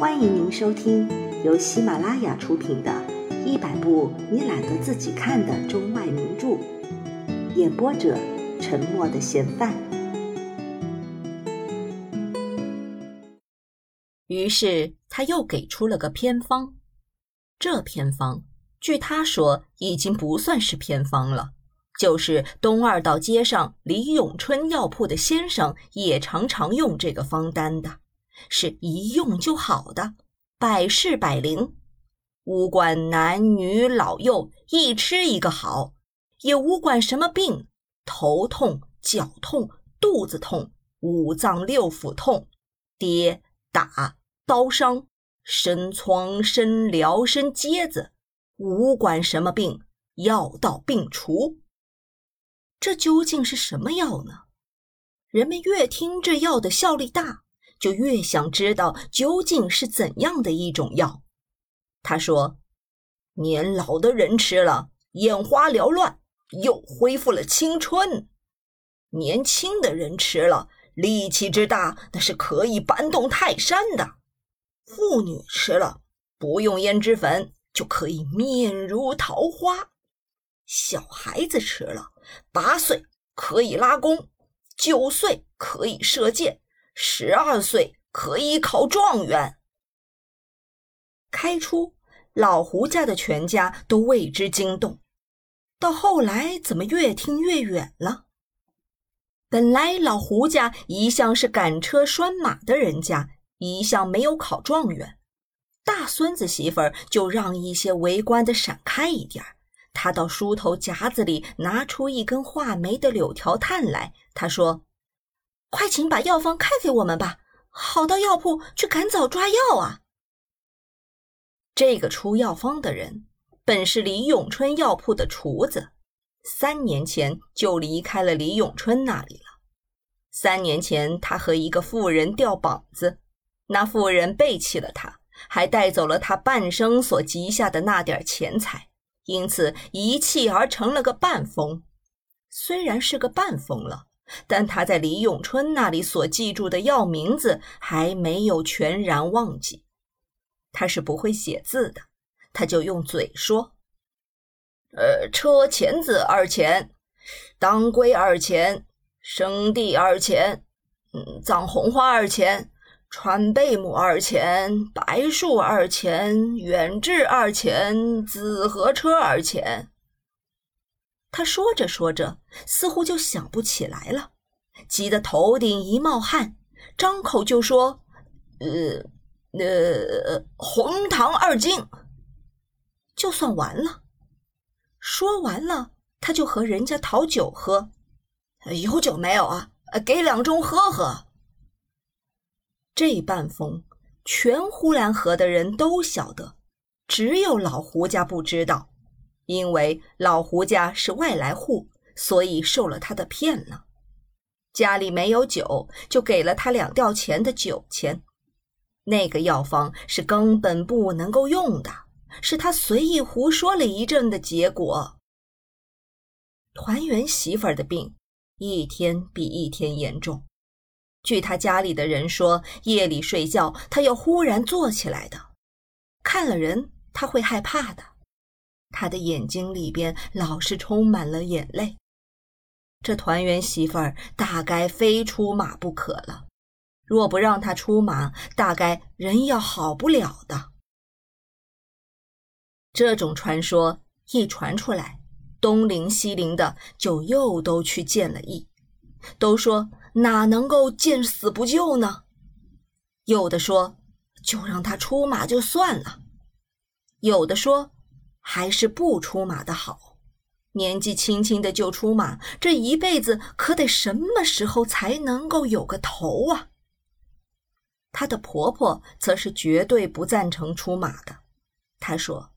欢迎您收听由喜马拉雅出品的《一百部你懒得自己看的中外名著》，演播者：沉默的嫌犯。于是他又给出了个偏方，这偏方据他说已经不算是偏方了，就是东二道街上李永春药铺的先生也常常用这个方单的。是一用就好的，百试百灵，无管男女老幼，一吃一个好，也无管什么病，头痛、脚痛、肚子痛、五脏六腑痛、跌打、刀伤、生疮、生疗、生疖子，无管什么病，药到病除。这究竟是什么药呢？人们越听这药的效力大。就越想知道究竟是怎样的一种药。他说：“年老的人吃了，眼花缭乱，又恢复了青春；年轻的人吃了，力气之大，那是可以搬动泰山的；妇女吃了，不用胭脂粉就可以面如桃花；小孩子吃了，八岁可以拉弓，九岁可以射箭。”十二岁可以考状元。开初，老胡家的全家都为之惊动。到后来，怎么越听越远了？本来老胡家一向是赶车拴马的人家，一向没有考状元。大孙子媳妇儿就让一些围观的闪开一点儿。他到梳头夹子里拿出一根画眉的柳条炭来，他说。快请把药方开给我们吧，好到药铺去赶早抓药啊！这个出药方的人本是李永春药铺的厨子，三年前就离开了李永春那里了。三年前，他和一个妇人掉膀子，那妇人背弃了他，还带走了他半生所积下的那点钱财，因此一气而成了个半疯。虽然是个半疯了。但他在李永春那里所记住的药名字还没有全然忘记。他是不会写字的，他就用嘴说：“呃，车前子二钱，当归二钱，生地二钱，嗯，藏红花二钱，川贝母二钱，白术二钱，远志二钱，紫河车二钱。”他说着说着，似乎就想不起来了，急得头顶一冒汗，张口就说：“呃，呃，红糖二斤。”就算完了。说完了，他就和人家讨酒喝：“有酒没有啊？给两盅喝喝。”这半封，全呼兰河的人都晓得，只有老胡家不知道。因为老胡家是外来户，所以受了他的骗了。家里没有酒，就给了他两吊钱的酒钱。那个药方是根本不能够用的，是他随意胡说了一阵的结果。团圆媳妇儿的病一天比一天严重，据他家里的人说，夜里睡觉他要忽然坐起来的，看了人他会害怕的。他的眼睛里边老是充满了眼泪，这团圆媳妇儿大概非出马不可了。若不让他出马，大概人要好不了的。这种传说一传出来，东邻西邻的就又都去见了医，都说哪能够见死不救呢？有的说就让他出马就算了，有的说。还是不出马的好，年纪轻轻的就出马，这一辈子可得什么时候才能够有个头啊？她的婆婆则是绝对不赞成出马的。她说：“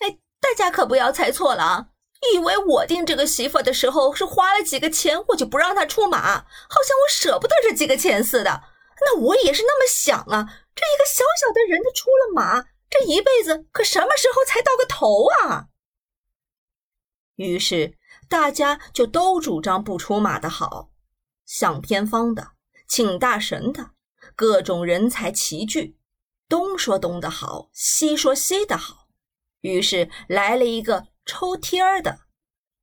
哎，大家可不要猜错了啊！以为我定这个媳妇的时候是花了几个钱，我就不让她出马，好像我舍不得这几个钱似的。那我也是那么想啊！这一个小小的人，他出了马。”这一辈子可什么时候才到个头啊？于是大家就都主张不出马的好，想偏方的，请大神的，各种人才齐聚。东说东的好，西说西的好，于是来了一个抽贴儿的。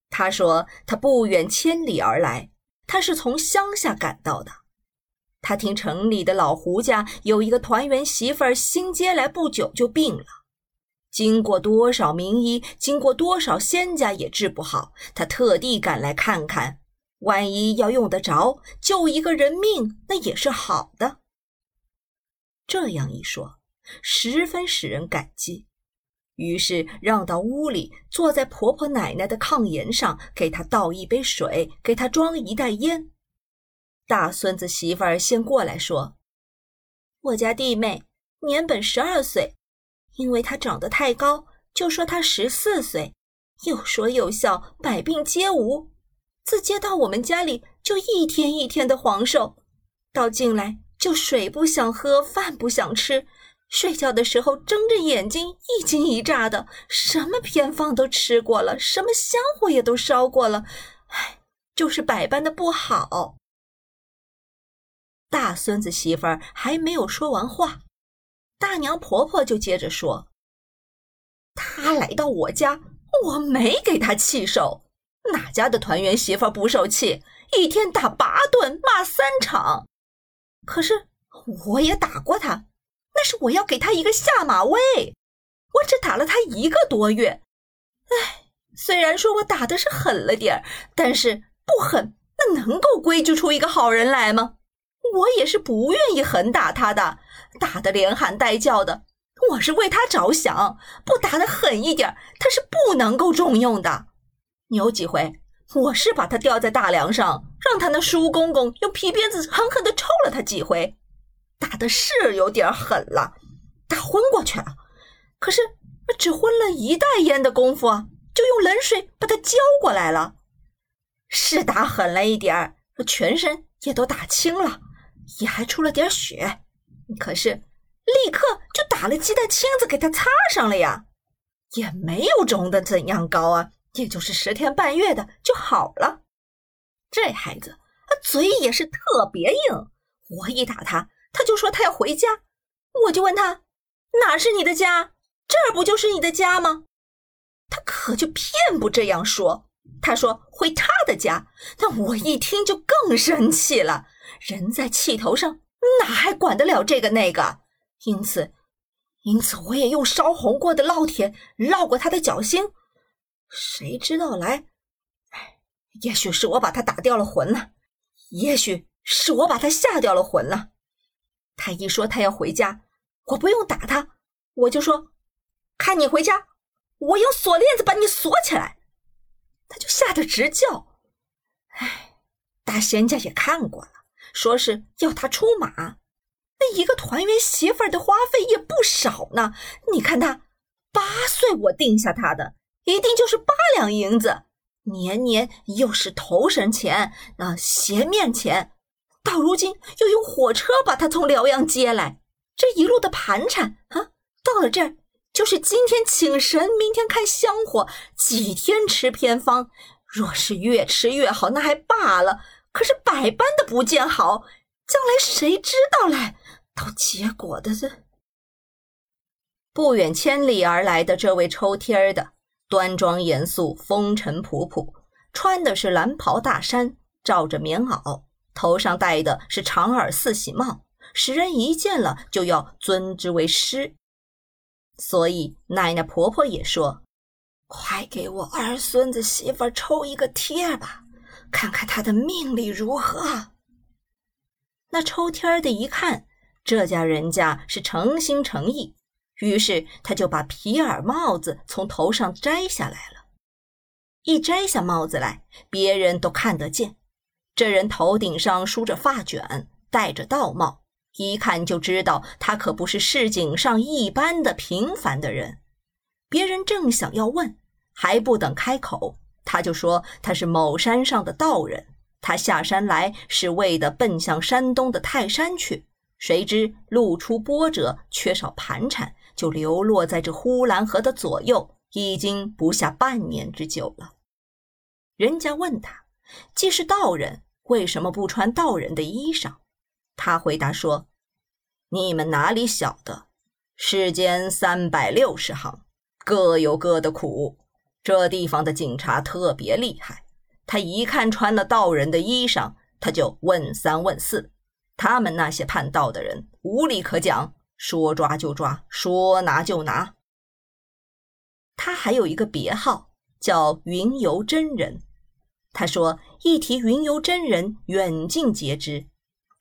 他说他不远千里而来，他是从乡下赶到的。他听城里的老胡家有一个团圆媳妇儿新接来不久就病了，经过多少名医，经过多少仙家也治不好，他特地赶来看看。万一要用得着，救一个人命，那也是好的。这样一说，十分使人感激。于是让到屋里，坐在婆婆奶奶的炕沿上，给她倒一杯水，给她装一袋烟。大孙子媳妇儿先过来说：“我家弟妹年本十二岁，因为她长得太高，就说她十四岁。有说有笑，百病皆无。自接到我们家里，就一天一天的黄瘦，到进来就水不想喝，饭不想吃。”睡觉的时候睁着眼睛一惊一乍的，什么偏方都吃过了，什么香火也都烧过了，唉，就是百般的不好。大孙子媳妇儿还没有说完话，大娘婆婆就接着说：“他来到我家，我没给他气受，哪家的团圆媳妇不受气？一天打八顿，骂三场。可是我也打过他。”那是我要给他一个下马威，我只打了他一个多月。唉，虽然说我打的是狠了点儿，但是不狠，那能够规矩出一个好人来吗？我也是不愿意狠打他的，打得连喊带叫的。我是为他着想，不打的狠一点，他是不能够重用的。有几回，我是把他吊在大梁上，让他那叔公公用皮鞭子狠狠的抽了他几回。打的是有点狠了，打昏过去了。可是只昏了一袋烟的功夫，就用冷水把他浇过来了。是打狠了一点，全身也都打青了，也还出了点血。可是立刻就打了鸡蛋清子给他擦上了呀，也没有肿的怎样高啊，也就是十天半月的就好了。这孩子嘴也是特别硬，我一打他。他就说他要回家，我就问他哪是你的家？这儿不就是你的家吗？他可就偏不这样说。他说回他的家，那我一听就更生气了。人在气头上，哪还管得了这个那个？因此，因此我也用烧红过的烙铁烙过他的脚心。谁知道来？哎，也许是我把他打掉了魂呢，也许是我把他吓掉了魂了。他一说他要回家，我不用打他，我就说看你回家，我用锁链子把你锁起来。他就吓得直叫。哎，大仙家也看过，说是要他出马，那一个团圆媳妇儿的花费也不少呢。你看他八岁我定下他的，一定就是八两银子，年年又是头神钱啊，鞋面钱。到如今又用火车把他从辽阳接来，这一路的盘缠啊，到了这儿就是今天请神，明天看香火，几天吃偏方。若是越吃越好，那还罢了；可是百般的不见好，将来谁知道嘞？到结果的这不远千里而来的这位抽贴儿的，端庄严肃，风尘仆仆，穿的是蓝袍大衫，罩着棉袄。头上戴的是长耳四喜帽，使人一见了就要尊之为师。所以奶奶婆婆也说：“快给我儿孙子媳妇抽一个贴吧，看看他的命力如何。”那抽贴的一看，这家人家是诚心诚意，于是他就把皮耳帽子从头上摘下来了。一摘下帽子来，别人都看得见。这人头顶上梳着发卷，戴着道帽，一看就知道他可不是市井上一般的平凡的人。别人正想要问，还不等开口，他就说他是某山上的道人，他下山来是为的奔向山东的泰山去，谁知路出波折，缺少盘缠，就流落在这呼兰河的左右，已经不下半年之久了。人家问他。既是道人，为什么不穿道人的衣裳？他回答说：“你们哪里晓得？世间三百六十行，各有各的苦。这地方的警察特别厉害，他一看穿了道人的衣裳，他就问三问四。他们那些叛道的人无理可讲，说抓就抓，说拿就拿。他还有一个别号，叫云游真人。他说，一提云游真人，远近皆知。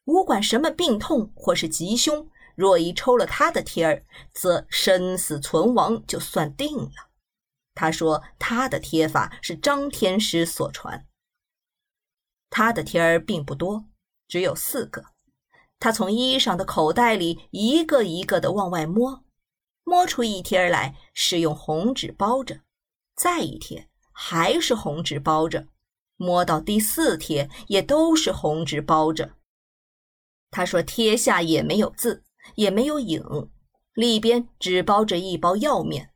无管什么病痛或是吉凶，若一抽了他的贴儿，则生死存亡就算定了。他说他的贴法是张天师所传。他的贴儿并不多，只有四个。他从衣裳的口袋里一个一个的往外摸，摸出一贴来是用红纸包着，再一贴还是红纸包着，摸到第四贴也都是红纸包着。他说：“贴下也没有字，也没有影，里边只包着一包药面，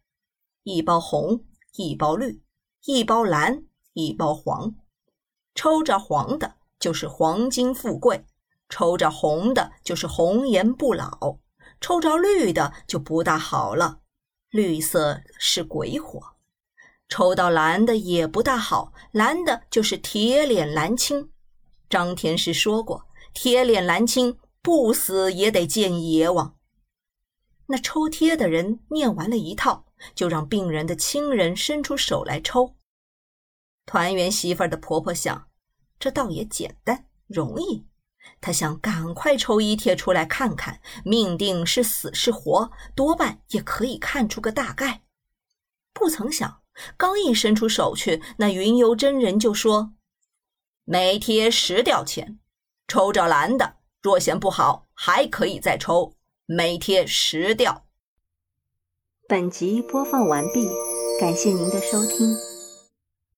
一包红，一包绿，一包蓝，一包黄。抽着黄的，就是黄金富贵；抽着红的，就是红颜不老；抽着绿的，就不大好了，绿色是鬼火；抽到蓝的也不大好，蓝的就是铁脸蓝青。张天师说过。”铁脸蓝青不死也得见阎王。那抽贴的人念完了一套，就让病人的亲人伸出手来抽。团圆媳妇的婆婆想，这倒也简单容易。她想赶快抽一贴出来看看，命定是死是活，多半也可以看出个大概。不曾想，刚一伸出手去，那云游真人就说：“每贴十吊钱。”抽着蓝的，若嫌不好，还可以再抽，每贴十吊。本集播放完毕，感谢您的收听。